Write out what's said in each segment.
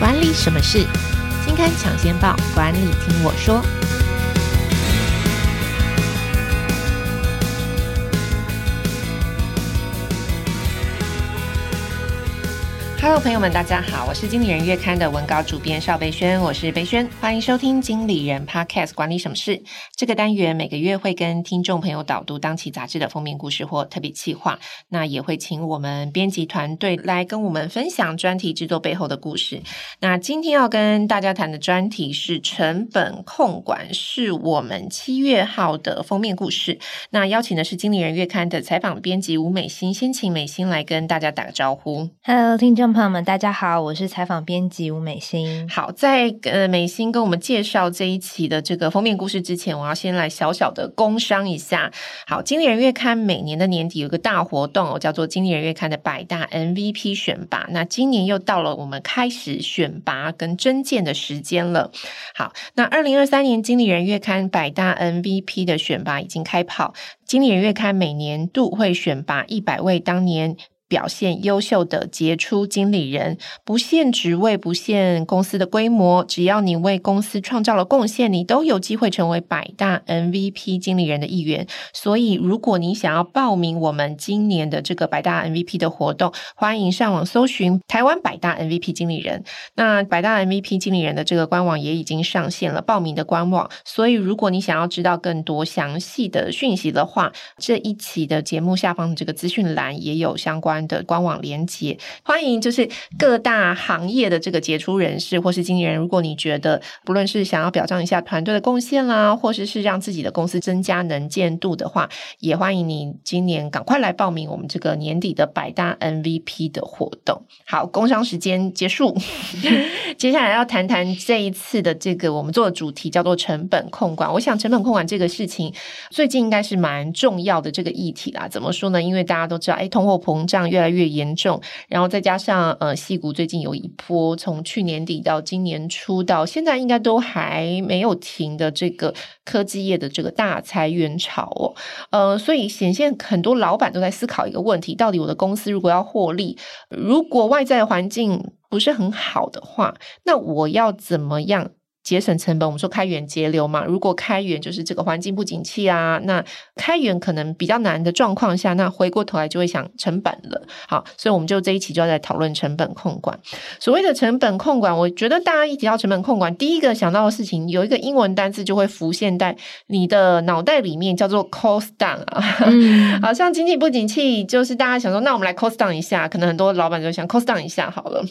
管理什么事？金刊抢先报，管理听我说。Hello，朋友们，大家好，我是经理人月刊的文稿主编邵贝萱，我是贝萱，欢迎收听经理人 Podcast 管理什么事。这个单元每个月会跟听众朋友导读当期杂志的封面故事或特别企划，那也会请我们编辑团队来跟我们分享专题制作背后的故事。那今天要跟大家谈的专题是成本控管，是我们七月号的封面故事。那邀请的是经理人月刊的采访编辑吴美心，先请美心来跟大家打个招呼。Hello，听众。朋友们，大家好，我是采访编辑吴美心。好，在呃美心跟我们介绍这一期的这个封面故事之前，我要先来小小的工商一下。好，经理人月刊每年的年底有个大活动，叫做经理人月刊的百大 MVP 选拔。那今年又到了我们开始选拔跟征件的时间了。好，那二零二三年经理人月刊百大 MVP 的选拔已经开跑。经理人月刊每年度会选拔一百位当年。表现优秀的杰出经理人，不限职位，不限公司的规模，只要你为公司创造了贡献，你都有机会成为百大 MVP 经理人的一员。所以，如果你想要报名我们今年的这个百大 MVP 的活动，欢迎上网搜寻台湾百大 MVP 经理人。那百大 MVP 经理人的这个官网也已经上线了报名的官网。所以，如果你想要知道更多详细的讯息的话，这一期的节目下方的这个资讯栏也有相关的官网连接，欢迎就是各大行业的这个杰出人士或是经理人，如果你觉得不论是想要表彰一下团队的贡献啦，或是，是让自己的公司增加能见度的话，也欢迎你今年赶快来报名我们这个年底的百大 MVP 的活动。好，工商时间结束，接下来要谈谈这一次的这个我们做的主题叫做成本控管。我想成本控管这个事情最近应该是蛮重要的这个议题啦。怎么说呢？因为大家都知道，哎，通货膨胀越来越严重，然后再加上呃，矽谷最近有一波从去年底到今年初到现在应该都还没有停的这个科技业的这个大裁员潮哦，呃，所以显现很多老板都在思考一个问题：到底我的公司如果要获利，如果外在环境不是很好的话，那我要怎么样？节省成本，我们说开源节流嘛。如果开源就是这个环境不景气啊，那开源可能比较难的状况下，那回过头来就会想成本了。好，所以我们就这一期就要来讨论成本控管。所谓的成本控管，我觉得大家一提到成本控管，第一个想到的事情有一个英文单字就会浮现在你的脑袋里面，叫做 cost down 啊。嗯、好像经济不景气，就是大家想说，那我们来 cost down 一下，可能很多老板就想 cost down 一下好了。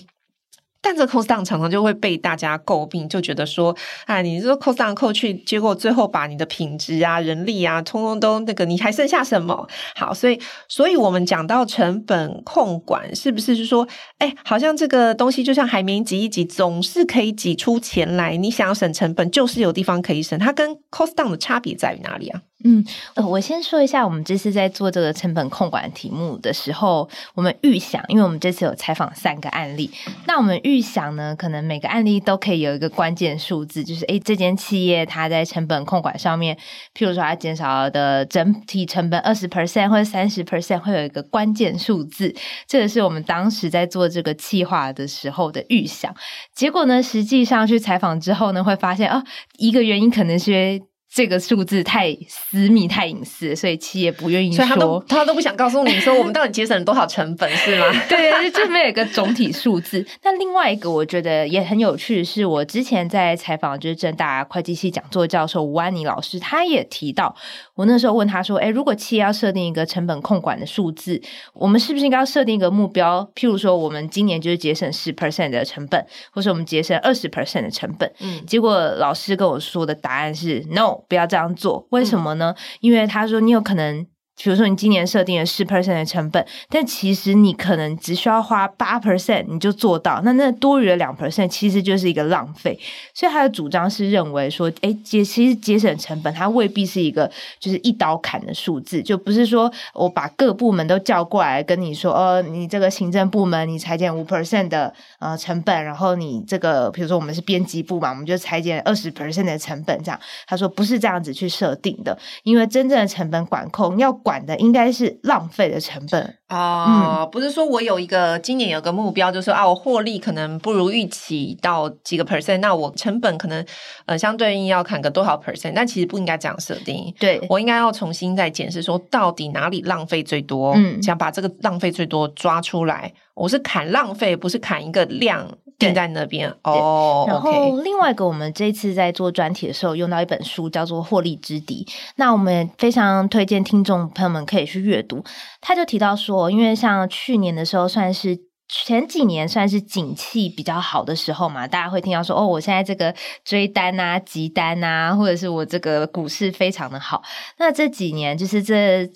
但这 cost down 常常就会被大家诟病，就觉得说，哎，你这 cost down 扣去，结果最后把你的品质啊、人力啊，通通都那个，你还剩下什么？好，所以，所以我们讲到成本控管，是不是是说，哎，好像这个东西就像海绵挤一挤，总是可以挤出钱来。你想要省成本，就是有地方可以省。它跟 cost down 的差别在于哪里啊？嗯，呃，我先说一下，我们这次在做这个成本控管题目的时候，我们预想，因为我们这次有采访三个案例，那我们预想呢，可能每个案例都可以有一个关键数字，就是诶，这间企业它在成本控管上面，譬如说它减少的整体成本二十 percent 或者三十 percent，会有一个关键数字，这个是我们当时在做这个企划的时候的预想。结果呢，实际上去采访之后呢，会发现啊，一个原因可能是。这个数字太私密、太隐私，所以企业不愿意说。所以他都他都不想告诉你说，我们到底节省了多少成本，是吗？对，就没有一个总体数字。那另外一个我觉得也很有趣是，我之前在采访就是正大会计系讲座教授吴安妮老师，他也提到，我那时候问他说：“哎，如果企业要设定一个成本控管的数字，我们是不是应该要设定一个目标？譬如说，我们今年就是节省十 percent 的成本，或是我们节省二十 percent 的成本？”嗯，结果老师跟我说的答案是 “no”。不要这样做，为什么呢？因为他说你有可能。比如说，你今年设定了十 percent 的成本，但其实你可能只需要花八 percent 你就做到，那那多余的两 percent 其实就是一个浪费。所以他的主张是认为说，哎，节其实节省成本，它未必是一个就是一刀砍的数字，就不是说我把各部门都叫过来跟你说，哦，你这个行政部门你裁减五 percent 的呃成本，然后你这个比如说我们是编辑部嘛，我们就裁减二十 percent 的成本，这样他说不是这样子去设定的，因为真正的成本管控要。管的应该是浪费的成本啊，嗯、不是说我有一个今年有个目标，就是说啊，我获利可能不如预期到几个 percent，那我成本可能呃相对应要砍个多少 percent，但其实不应该这样设定。对，我应该要重新再检视，说到底哪里浪费最多，嗯，想把这个浪费最多抓出来。我是砍浪费，不是砍一个量定在那边哦。然后另外一个，我们这次在做专题的时候用到一本书，叫做《获利之敌》。那我们非常推荐听众朋友们可以去阅读。他就提到说，因为像去年的时候，算是前几年算是景气比较好的时候嘛，大家会听到说，哦，我现在这个追单啊、急单啊，或者是我这个股市非常的好。那这几年就是这。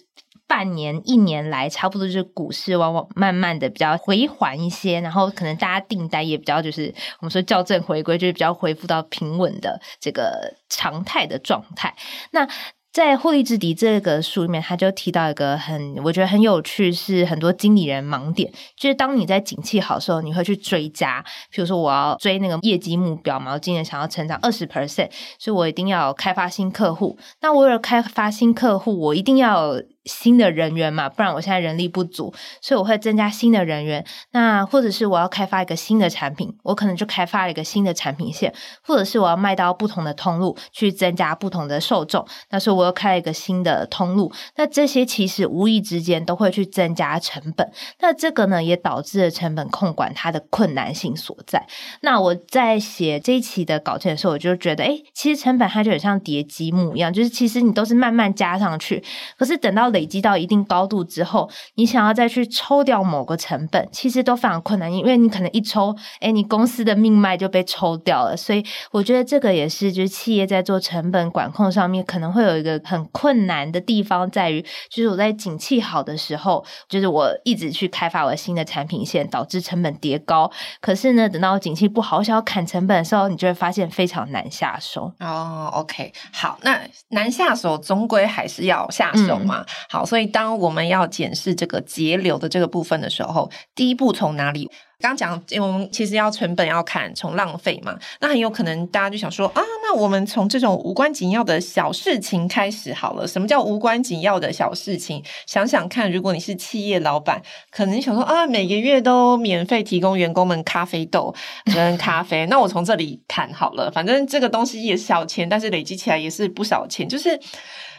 半年、一年来，差不多就是股市往往慢慢的比较回缓一些，然后可能大家订单也比较就是我们说校正回归，就是比较恢复到平稳的这个常态的状态。那在《获利之敌》这个书里面，他就提到一个很我觉得很有趣，是很多经理人盲点，就是当你在景气好的时候，你会去追加，比如说我要追那个业绩目标嘛，我今年想要成长二十 percent，所以我一定要开发新客户。那我为了开发新客户，我一定要。新的人员嘛，不然我现在人力不足，所以我会增加新的人员。那或者是我要开发一个新的产品，我可能就开发了一个新的产品线，或者是我要卖到不同的通路去增加不同的受众。那所以我又开了一个新的通路。那这些其实无意之间都会去增加成本。那这个呢，也导致了成本控管它的困难性所在。那我在写这一期的稿件的时候，我就觉得，哎，其实成本它就很像叠积木一样，就是其实你都是慢慢加上去，可是等到累积到一定高度之后，你想要再去抽掉某个成本，其实都非常困难，因为你可能一抽，哎，你公司的命脉就被抽掉了。所以我觉得这个也是，就是企业在做成本管控上面可能会有一个很困难的地方，在于就是我在景气好的时候，就是我一直去开发我新的产品线，导致成本叠高。可是呢，等到景气不好，我想要砍成本的时候，你就会发现非常难下手。哦，OK，好，那难下手，终归还是要下手嘛。嗯、好，所以。当我们要检视这个节流的这个部分的时候，第一步从哪里？刚讲，因为我们其实要成本要看，从浪费嘛。那很有可能大家就想说啊，那我们从这种无关紧要的小事情开始好了。什么叫无关紧要的小事情？想想看，如果你是企业老板，可能想说啊，每个月都免费提供员工们咖啡豆 跟咖啡，那我从这里砍好了。反正这个东西也是小钱，但是累积起来也是不少钱，就是。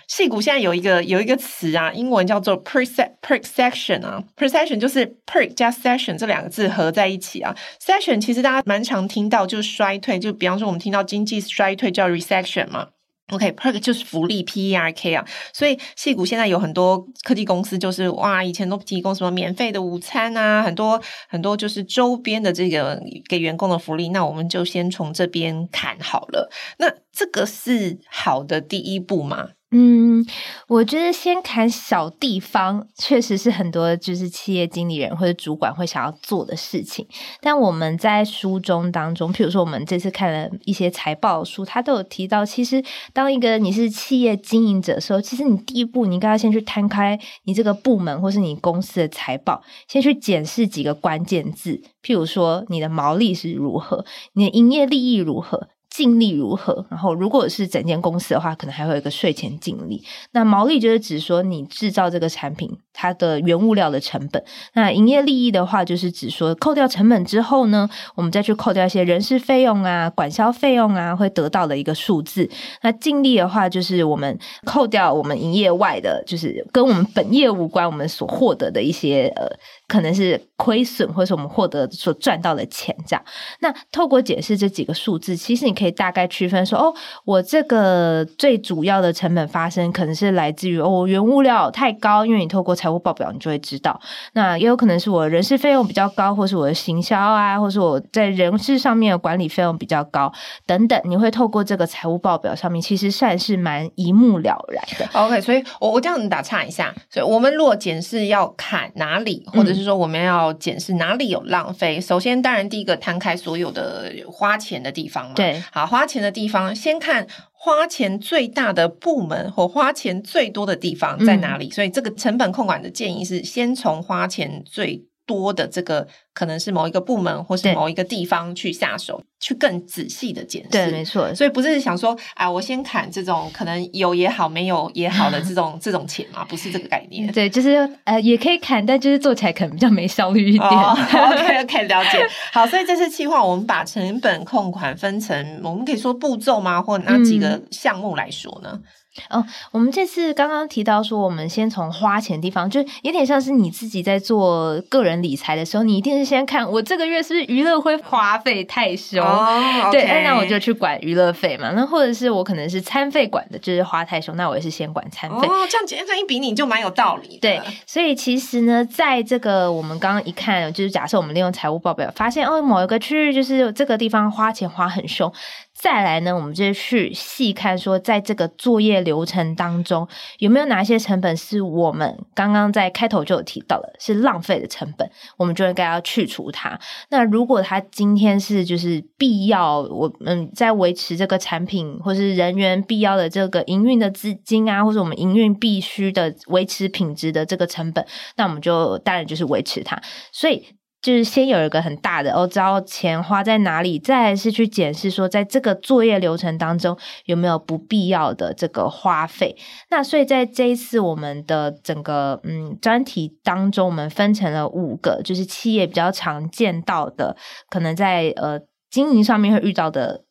矽谷现在有一个有一个词啊，英文叫做 perception 啊，perception 就是 perk 加 session 这两个字合在一起啊。session 其实大家蛮常听到，就是衰退，就比方说我们听到经济衰退叫 recession 嘛。OK，perk 就是福利，P E R K 啊。所以矽谷现在有很多科技公司，就是哇，以前都提供什么免费的午餐啊，很多很多就是周边的这个给员工的福利，那我们就先从这边砍好了。那这个是好的第一步吗？嗯，我觉得先砍小地方，确实是很多就是企业经理人或者主管会想要做的事情。但我们在书中当中，譬如说我们这次看了一些财报书，他都有提到，其实当一个你是企业经营者的时候，其实你第一步你应该要先去摊开你这个部门或是你公司的财报，先去检视几个关键字，譬如说你的毛利是如何，你的营业利益如何。净利如何？然后，如果是整间公司的话，可能还会有一个税前净利。那毛利就是指说你制造这个产品它的原物料的成本。那营业利益的话，就是指说扣掉成本之后呢，我们再去扣掉一些人事费用啊、管销费用啊，会得到的一个数字。那净利的话，就是我们扣掉我们营业外的，就是跟我们本业无关，我们所获得的一些呃。可能是亏损，或是我们获得所赚到的钱这样。那透过解释这几个数字，其实你可以大概区分说，哦，我这个最主要的成本发生可能是来自于哦，原物料太高，因为你透过财务报表你就会知道。那也有可能是我人事费用比较高，或是我的行销啊，或是我在人事上面的管理费用比较高等等。你会透过这个财务报表上面，其实算是蛮一目了然的。OK，所以我我这样打岔一下，所以我们如果检视要砍哪里，或者就是说，我们要检视哪里有浪费。首先，当然第一个摊开所有的花钱的地方嘛。对，好，花钱的地方，先看花钱最大的部门或花钱最多的地方在哪里。嗯。所以，这个成本控管的建议是先从花钱最多的这个可能是某一个部门或是某一个地方去下手，去更仔细的检视。对，没错。所以不是想说啊，我先砍这种可能有也好，没有也好的这种 这种钱嘛，不是这个概念。对，就是呃，也可以砍，但就是做起来可能比较没效率一点。Oh, OK OK，了解。好，所以这次计划，我们把成本控款分成，我们可以说步骤吗？或哪几个项目来说呢？嗯哦，我们这次刚刚提到说，我们先从花钱的地方，就有点像是你自己在做个人理财的时候，你一定是先看我这个月是不是娱乐会花费太凶，哦、对那我就去管娱乐费嘛。那或者是我可能是餐费管的，就是花太凶，那我也是先管餐费。哦，这样这样一比，你就蛮有道理。对，所以其实呢，在这个我们刚刚一看，就是假设我们利用财务报表发现，哦，某一个区域就是这个地方花钱花很凶。再来呢，我们就去细看说，在这个作业流程当中，有没有哪些成本是我们刚刚在开头就有提到的，是浪费的成本，我们就应该要去除它。那如果它今天是就是必要，我们在维持这个产品或是人员必要的这个营运的资金啊，或者我们营运必须的维持品质的这个成本，那我们就当然就是维持它。所以。就是先有一个很大的，哦知道钱花在哪里，再是去检视说，在这个作业流程当中有没有不必要的这个花费。那所以在这一次我们的整个嗯专题当中，我们分成了五个，就是企业比较常见到的，可能在呃经营上面会遇到的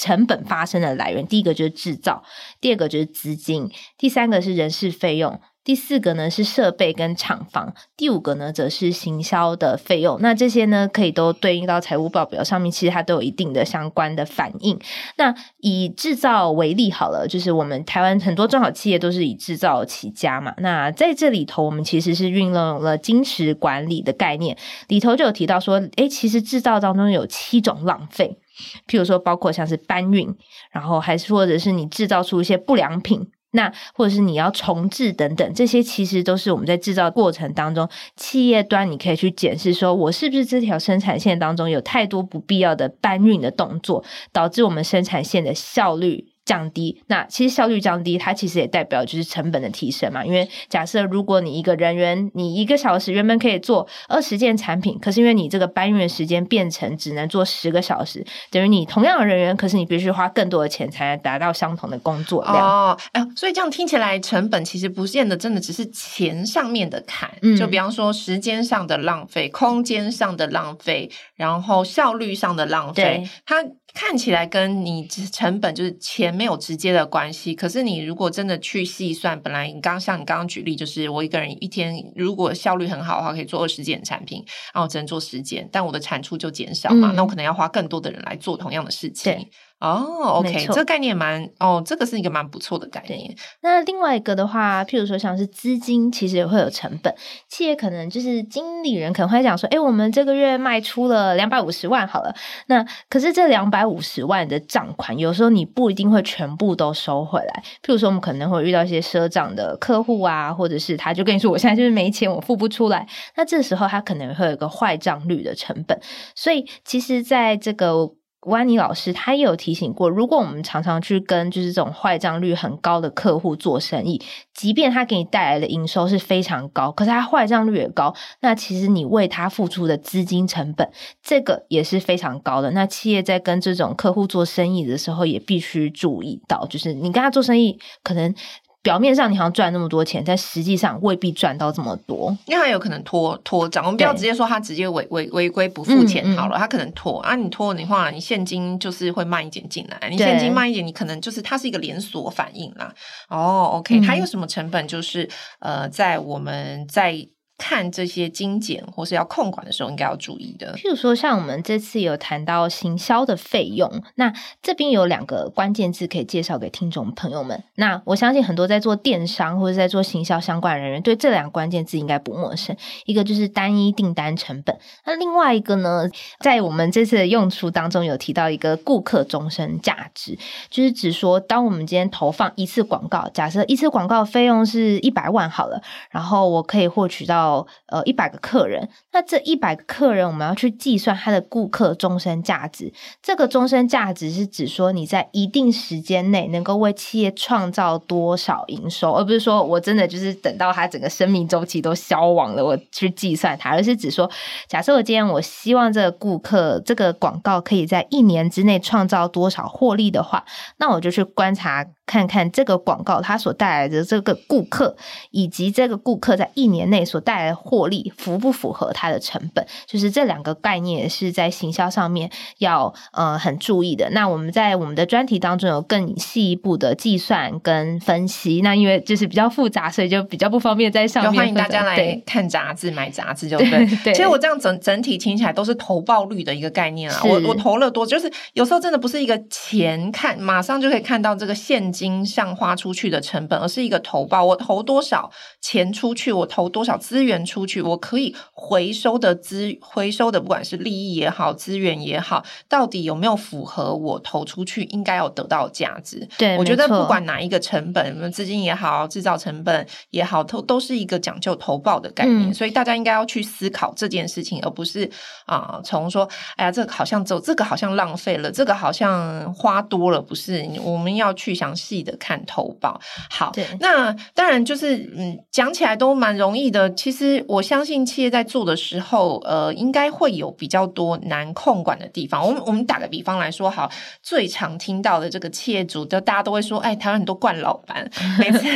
成本发生的来源。第一个就是制造，第二个就是资金，第三个是人事费用。第四个呢是设备跟厂房，第五个呢则是行销的费用。那这些呢可以都对应到财务报表上面，其实它都有一定的相关的反应。那以制造为例好了，就是我们台湾很多中小企业都是以制造起家嘛。那在这里头，我们其实是运用了精实管理的概念，里头就有提到说，诶，其实制造当中有七种浪费，譬如说包括像是搬运，然后还是或者是你制造出一些不良品。那或者是你要重置等等，这些其实都是我们在制造过程当中，企业端你可以去检视，说我是不是这条生产线当中有太多不必要的搬运的动作，导致我们生产线的效率降低，那其实效率降低，它其实也代表就是成本的提升嘛。因为假设如果你一个人员，你一个小时原本可以做二十件产品，可是因为你这个搬运的时间变成只能做十个小时，等于你同样的人员，可是你必须花更多的钱才能达到相同的工作量。哦，哎，所以这样听起来，成本其实不见得真的只是钱上面的坎，嗯，就比方说时间上的浪费、空间上的浪费，然后效率上的浪费，它。看起来跟你成本就是钱没有直接的关系，可是你如果真的去细算，本来你刚像你刚刚举例，就是我一个人一天如果效率很好的话，可以做二十件产品，然后只能做十件，但我的产出就减少嘛，嗯、那我可能要花更多的人来做同样的事情。哦、oh，OK，这个概念蛮哦，这个是一个蛮不错的概念。那另外一个的话，譬如说像是资金，其实也会有成本。企业可能就是经理人可能会讲说，哎，我们这个月卖出了两百五十万，好了，那可是这两百五十万的账款，有时候你不一定会全部都收回来。譬如说，我们可能会遇到一些赊账的客户啊，或者是他就跟你说，我现在就是没钱，我付不出来。那这时候他可能会有一个坏账率的成本。所以，其实在这个。温妮老师他也有提醒过，如果我们常常去跟就是这种坏账率很高的客户做生意，即便他给你带来的营收是非常高，可是他坏账率也高，那其实你为他付出的资金成本，这个也是非常高的。那企业在跟这种客户做生意的时候，也必须注意到，就是你跟他做生意可能。表面上你好像赚那么多钱，但实际上未必赚到这么多，因为他有可能拖拖账。我们不要直接说他直接违违违规不付钱好了，嗯嗯、他可能拖啊，你拖的话，你现金就是会慢一点进来，你现金慢一点，你可能就是它是一个连锁反应啦。哦，OK，还有什么成本？就是呃，在我们在。看这些精简或是要控管的时候，应该要注意的。譬如说，像我们这次有谈到行销的费用，那这边有两个关键字可以介绍给听众朋友们。那我相信很多在做电商或者在做行销相关人员，对这两个关键字应该不陌生。一个就是单一订单成本，那另外一个呢，在我们这次的用处当中有提到一个顾客终身价值，就是指说，当我们今天投放一次广告，假设一次广告费用是一百万好了，然后我可以获取到。到呃一百个客人，那这一百个客人我们要去计算他的顾客终身价值。这个终身价值是指说你在一定时间内能够为企业创造多少营收，而不是说我真的就是等到他整个生命周期都消亡了，我去计算它，而是指说，假设我今天我希望这个顾客这个广告可以在一年之内创造多少获利的话，那我就去观察。看看这个广告它所带来的这个顾客，以及这个顾客在一年内所带来的获利符不符合它的成本？就是这两个概念是在行销上面要呃很注意的。那我们在我们的专题当中有更细一步的计算跟分析。那因为就是比较复杂，所以就比较不方便在上面。欢迎大家来看杂志、买杂志，就对。对。其实我这样整整体听起来都是投报率的一个概念啊。我我投了多，就是有时候真的不是一个钱看马上就可以看到这个现金。金上花出去的成本，而是一个投报。我投多少钱出去，我投多少资源出去，我可以回收的资回收的，不管是利益也好，资源也好，到底有没有符合我投出去应该要得到的价值？对，我觉得不管哪一个成本，什么资金也好，制造成本也好，都都是一个讲究投报的概念。嗯、所以大家应该要去思考这件事情，而不是啊，从、呃、说哎呀，这个好像走，这个好像浪费了，这个好像花多了，不是？我们要去详细。的看投报，好，那当然就是嗯，讲起来都蛮容易的。其实我相信企业在做的时候，呃，应该会有比较多难控管的地方。我们我们打个比方来说，好，最常听到的这个企业主，就大家都会说，哎，台湾很多惯老板，每次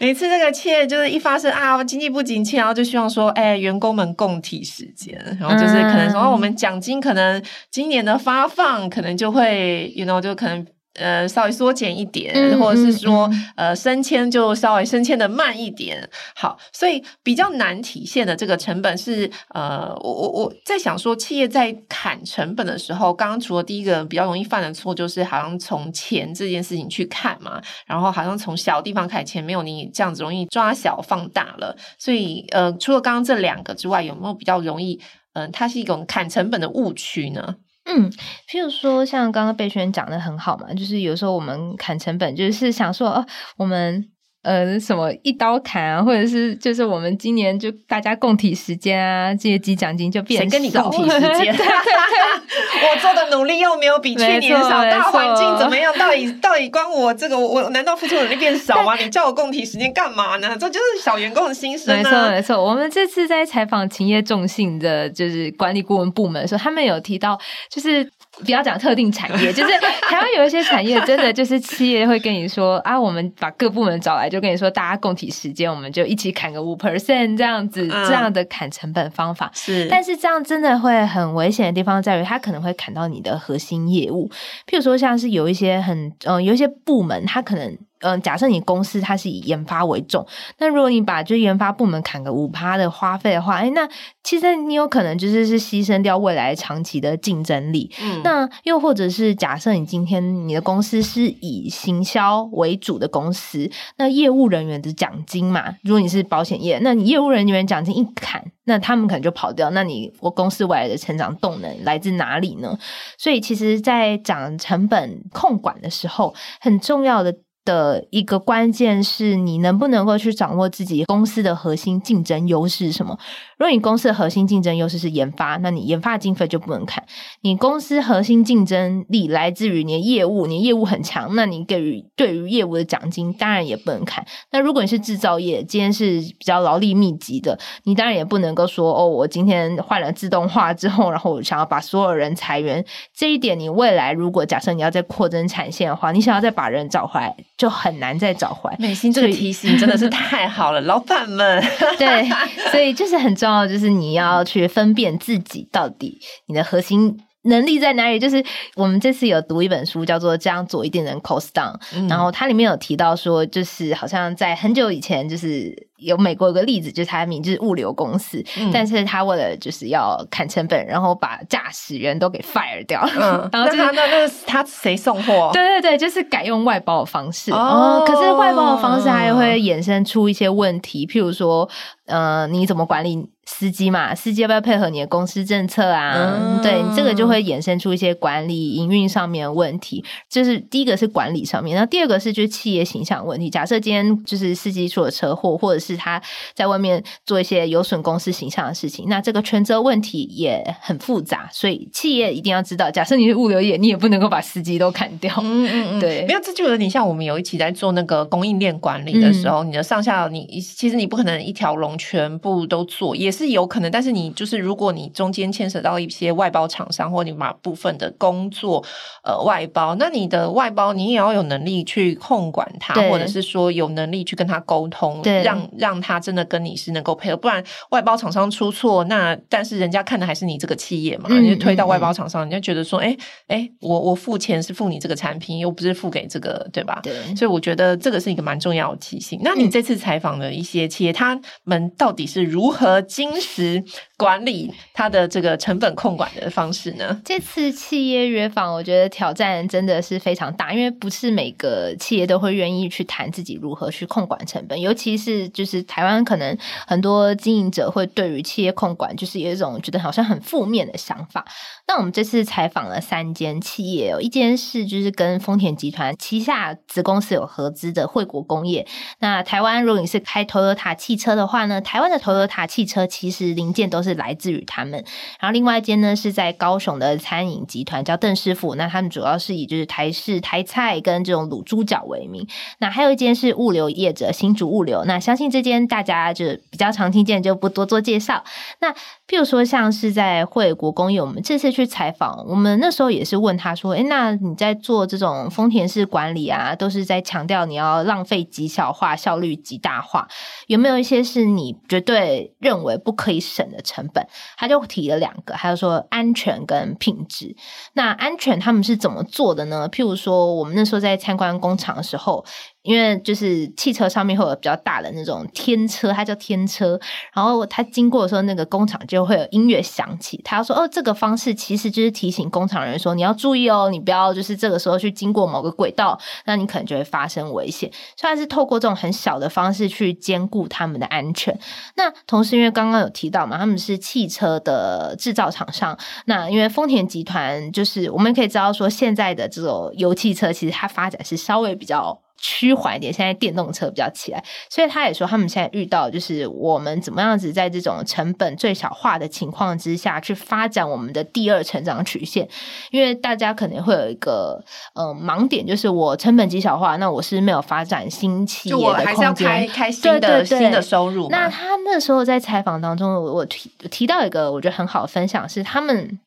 每次这个企业就是一发生啊，经济不景气，然后就希望说，哎，员工们共体时间，然后就是可能说，嗯、我们奖金可能今年的发放可能就会，you know，就可能。呃，稍微缩减一点，嗯、或者是说，嗯、呃，升迁就稍微升迁的慢一点。好，所以比较难体现的这个成本是，呃，我我我在想说，企业在砍成本的时候，刚刚除了第一个比较容易犯的错，就是好像从钱这件事情去看嘛，然后好像从小地方砍钱，没有你这样子容易抓小放大了。所以，呃，除了刚刚这两个之外，有没有比较容易，嗯、呃，它是一种砍成本的误区呢？嗯，譬如说，像刚刚贝轩讲的很好嘛，就是有时候我们砍成本，就是想说，哦，我们。呃，什么一刀砍啊，或者是就是我们今年就大家共体时间啊，这些积奖金就变成跟你共体时间。我做的努力又没有比去年少，大环境怎么样？到底到底关我这个？我难道付出的努力变少吗？你叫我共体时间干嘛呢？这就是小员工的心声啊。没错没错，我们这次在采访勤业众信的，就是管理顾问部门的时候，他们有提到，就是。不要讲特定产业，就是 台湾有一些产业，真的就是企业会跟你说啊，我们把各部门找来，就跟你说，大家共体时间，我们就一起砍个五 percent 这样子，这样的砍成本方法。是，但是这样真的会很危险的地方在于，它可能会砍到你的核心业务，譬如说像是有一些很嗯、呃，有一些部门，它可能。嗯，假设你公司它是以研发为重，那如果你把就研发部门砍个五趴的花费的话，哎，那其实你有可能就是是牺牲掉未来长期的竞争力。嗯，那又或者是假设你今天你的公司是以行销为主的公司，那业务人员的奖金嘛，如果你是保险业，那你业务人员奖金一砍，那他们可能就跑掉，那你我公司未来的成长动能来自哪里呢？所以其实，在讲成本控管的时候，很重要的。的一个关键是你能不能够去掌握自己公司的核心竞争优势是什么？如果你公司的核心竞争优势是研发，那你研发经费就不能砍。你公司核心竞争力来自于你的业务，你业务很强，那你给予对于业务的奖金当然也不能砍。那如果你是制造业，今天是比较劳力密集的，你当然也不能够说哦，我今天换了自动化之后，然后我想要把所有人裁员。这一点你未来如果假设你要再扩增产线的话，你想要再把人找回来。就很难再找回来。美心这个提醒真的是太好了，老板们。对，所以就是很重要，就是你要去分辨自己到底你的核心能力在哪里。就是我们这次有读一本书，叫做《这样做一定能 cost down》，嗯，然后它里面有提到说，就是好像在很久以前，就是。有美国有个例子，就是他的名就是物流公司，嗯、但是他为了就是要砍成本，然后把驾驶员都给 fire 掉。嗯，然后、就是、那那那他谁送货？对对对，就是改用外包的方式。哦，可是外包的方式还会衍生出一些问题，譬如说，呃，你怎么管理司机嘛？司机要不要配合你的公司政策啊？嗯、对，这个就会衍生出一些管理营运上面的问题。就是第一个是管理上面，那第二个是就是企业形象问题。假设今天就是司机出了车祸，或者是是他在外面做一些有损公司形象的事情，那这个权责问题也很复杂，所以企业一定要知道，假设你是物流业，你也不能够把司机都砍掉。嗯嗯嗯，对，没有，这就有点像我们有一起在做那个供应链管理的时候，嗯、你的上下你其实你不可能一条龙全部都做，也是有可能，但是你就是如果你中间牵扯到一些外包厂商，或你把部分的工作呃外包，那你的外包你也要有能力去控管它，或者是说有能力去跟他沟通，让让他真的跟你是能够配合，不然外包厂商出错，那但是人家看的还是你这个企业嘛，就推到外包厂商，人家觉得说，哎哎，我我付钱是付你这个产品，又不是付给这个，对吧？对，所以我觉得这个是一个蛮重要的提醒。那你这次采访的一些企业，他们到底是如何精实管理它的这个成本控管的方式呢？这次企业约访，我觉得挑战真的是非常大，因为不是每个企业都会愿意去谈自己如何去控管成本，尤其是就是台湾可能很多经营者会对于企业控管就是有一种觉得好像很负面的想法。那我们这次采访了三间企业哦，一间是就是跟丰田集团旗下子公司有合资的惠国工业。那台湾如果你是开 Toyota 汽车的话呢，台湾的 Toyota 汽车其实零件都是是来自于他们。然后另外一间呢是在高雄的餐饮集团叫邓师傅，那他们主要是以就是台式台菜跟这种卤猪脚为名。那还有一间是物流业者新竹物流，那相信这间大家就比较常听见，就不多做介绍。那譬如说像是在惠国工业，我们这次。去采访，我们那时候也是问他说：“诶，那你在做这种丰田式管理啊，都是在强调你要浪费极小化、效率极大化，有没有一些是你绝对认为不可以省的成本？”他就提了两个，还有说安全跟品质。那安全他们是怎么做的呢？譬如说，我们那时候在参观工厂的时候。因为就是汽车上面会有比较大的那种天车，它叫天车，然后它经过的时候，那个工厂就会有音乐响起。他说：“哦，这个方式其实就是提醒工厂人说，你要注意哦，你不要就是这个时候去经过某个轨道，那你可能就会发生危险。”所以它是透过这种很小的方式去兼顾他们的安全。那同时，因为刚刚有提到嘛，他们是汽车的制造厂商，那因为丰田集团就是我们可以知道说，现在的这种油汽车其实它发展是稍微比较。趋缓一点，现在电动车比较起来，所以他也说他们现在遇到就是我们怎么样子在这种成本最小化的情况之下去发展我们的第二成长曲线，因为大家可能会有一个嗯、呃、盲点，就是我成本极小化，那我是没有发展新企业的空间，开新的对对对新的收入。那他那时候在采访当中，我提提到一个我觉得很好的分享是他们。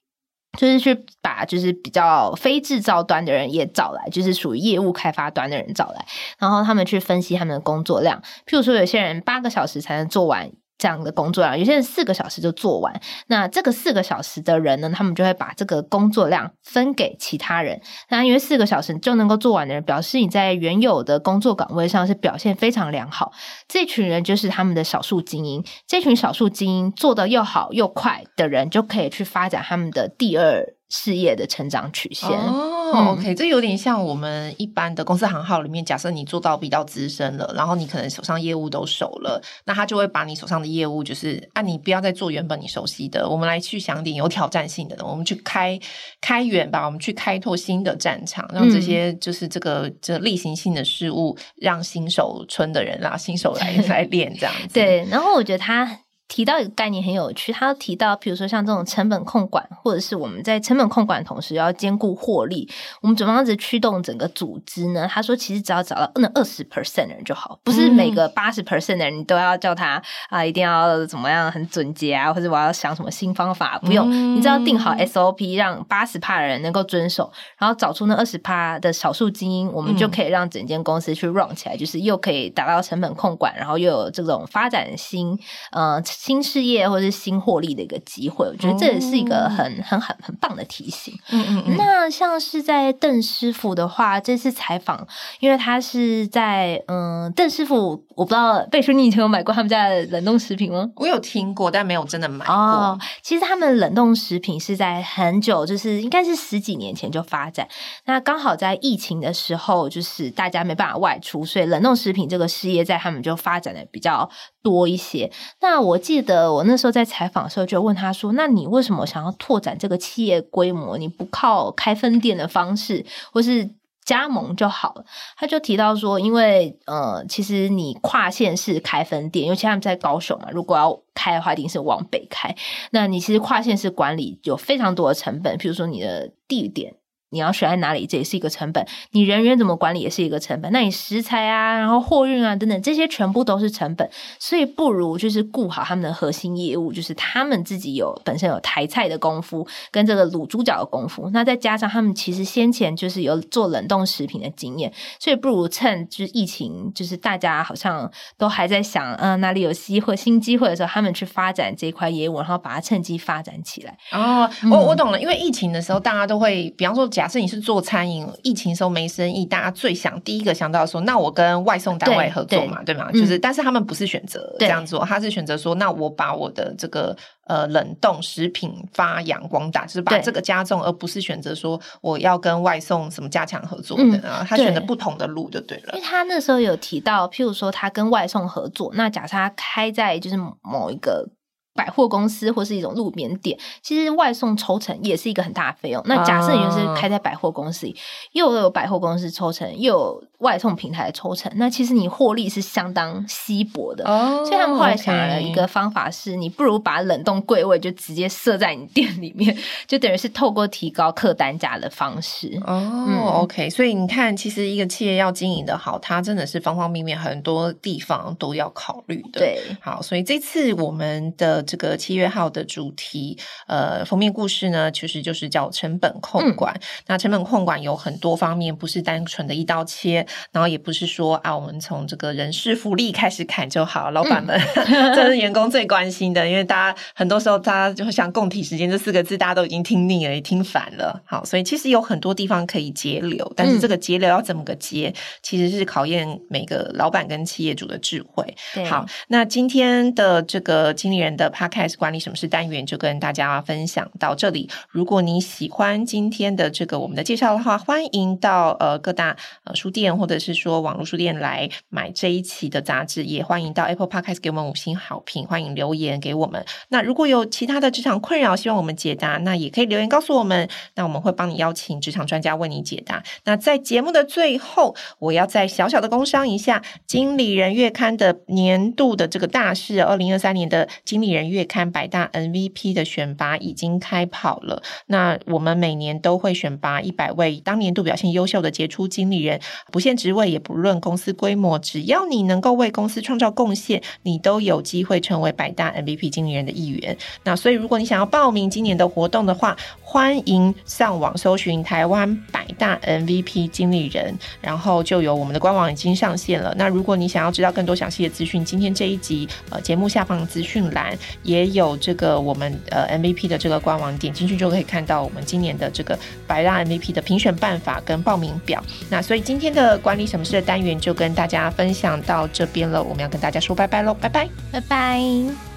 就是去把就是比较非制造端的人也找来，就是属于业务开发端的人找来，然后他们去分析他们的工作量。譬如说，有些人八个小时才能做完。这样的工作量，有些人四个小时就做完。那这个四个小时的人呢，他们就会把这个工作量分给其他人。那因为四个小时就能够做完的人，表示你在原有的工作岗位上是表现非常良好。这群人就是他们的少数精英。这群少数精英做得又好又快的人，就可以去发展他们的第二。事业的成长曲线哦、嗯、OK，这有点像我们一般的公司行号里面，假设你做到比较资深了，然后你可能手上业务都熟了，那他就会把你手上的业务，就是啊，你不要再做原本你熟悉的，我们来去想点有挑战性的，我们去开开源吧，我们去开拓新的战场，让这些就是这个这例行性的事物，让新手村的人啦，新手来 来练这样子。对，然后我觉得他。提到一个概念很有趣，他提到，比如说像这种成本控管，或者是我们在成本控管的同时要兼顾获利，我们怎么样子驱动整个组织呢？他说，其实只要找到那二十 percent 的人就好，不是每个八十 percent 的人你都要叫他啊，一定要怎么样很准结啊，或者我要想什么新方法，不用，嗯、你只要定好 SOP，让八十趴的人能够遵守，然后找出那二十趴的少数精英，我们就可以让整间公司去 run 起来，就是又可以达到成本控管，然后又有这种发展新呃。新事业或者是新获利的一个机会，我觉得这也是一个很很很很棒的提醒。嗯嗯嗯。那像是在邓师傅的话，这次采访，因为他是在嗯，邓师傅，我不知道贝叔，你以前有买过他们家的冷冻食品吗？我有听过，但没有真的买过。哦，其实他们冷冻食品是在很久，就是应该是十几年前就发展。那刚好在疫情的时候，就是大家没办法外出，所以冷冻食品这个事业在他们就发展的比较多一些。那我记得我那时候在采访的时候，就问他说：“那你为什么想要拓展这个企业规模？你不靠开分店的方式，或是？”加盟就好了。他就提到说，因为呃，其实你跨县市开分店，尤其他们在高雄嘛，如果要开的话，一定是往北开。那你其实跨县市管理有非常多的成本，譬如说你的地点。你要选在哪里，这也是一个成本。你人员怎么管理也是一个成本。那你食材啊，然后货运啊等等，这些全部都是成本。所以不如就是顾好他们的核心业务，就是他们自己有本身有台菜的功夫，跟这个卤猪脚的功夫。那再加上他们其实先前就是有做冷冻食品的经验，所以不如趁就是疫情，就是大家好像都还在想，嗯、呃，哪里有机会新机会的时候，他们去发展这一块业务，然后把它趁机发展起来。哦，我我懂了，因为疫情的时候，大家都会，比方说讲。假设你是做餐饮，疫情时候没生意，大家最想第一个想到说，那我跟外送单位合作嘛，对，对吗？就是，但是他们不是选择这样做，他是选择说，那我把我的这个呃冷冻食品发扬光大，就是把这个加重，而不是选择说我要跟外送什么加强合作的啊。他选择不同的路就对了。因为他那时候有提到，譬如说他跟外送合作，那假设他开在就是某一个。百货公司或是一种路边店，其实外送抽成也是一个很大的费用。那假设你就是开在百货公司里，又有百货公司抽成，又有外送平台的抽成，那其实你获利是相当稀薄的。哦，所以他们后来想了一个方法是，你不如把冷冻柜位就直接设在你店里面，就等于是透过提高客单价的方式。哦，嗯，OK。所以你看，其实一个企业要经营的好，它真的是方方面面很多地方都要考虑的。对，好，所以这次我们的。这个七月号的主题，呃，封面故事呢，其实就是叫成本控管。嗯、那成本控管有很多方面，不是单纯的一刀切，然后也不是说啊，我们从这个人事福利开始砍就好。老板们，嗯、这是员工 最关心的，因为大家很多时候，大家就会想共体时间这四个字，大家都已经听腻了，也听烦了。好，所以其实有很多地方可以节流，但是这个节流要怎么个节，嗯、其实是考验每个老板跟企业主的智慧。对好，那今天的这个经理人的 Podcast 管理什么是单元，就跟大家分享到这里。如果你喜欢今天的这个我们的介绍的话，欢迎到呃各大呃书店或者是说网络书店来买这一期的杂志，也欢迎到 Apple Podcast 给我们五星好评，欢迎留言给我们。那如果有其他的职场困扰，希望我们解答，那也可以留言告诉我们，那我们会帮你邀请职场专家为你解答。那在节目的最后，我要再小小的工商一下《经理人月刊》的年度的这个大事，二零二三年的《经理人月刊》。百大 MVP 的选拔已经开跑了。那我们每年都会选拔一百位当年度表现优秀的杰出经理人，不限职位，也不论公司规模，只要你能够为公司创造贡献，你都有机会成为百大 MVP 经理人的一员。那所以，如果你想要报名今年的活动的话，欢迎上网搜寻台湾百大 MVP 经理人，然后就有我们的官网已经上线了。那如果你想要知道更多详细的资讯，今天这一集呃节目下方资讯栏也有这个我们呃 MVP 的这个官网，点进去就可以看到我们今年的这个百大 MVP 的评选办法跟报名表。那所以今天的管理什么事的单元就跟大家分享到这边了，我们要跟大家说拜拜喽，拜拜，拜拜。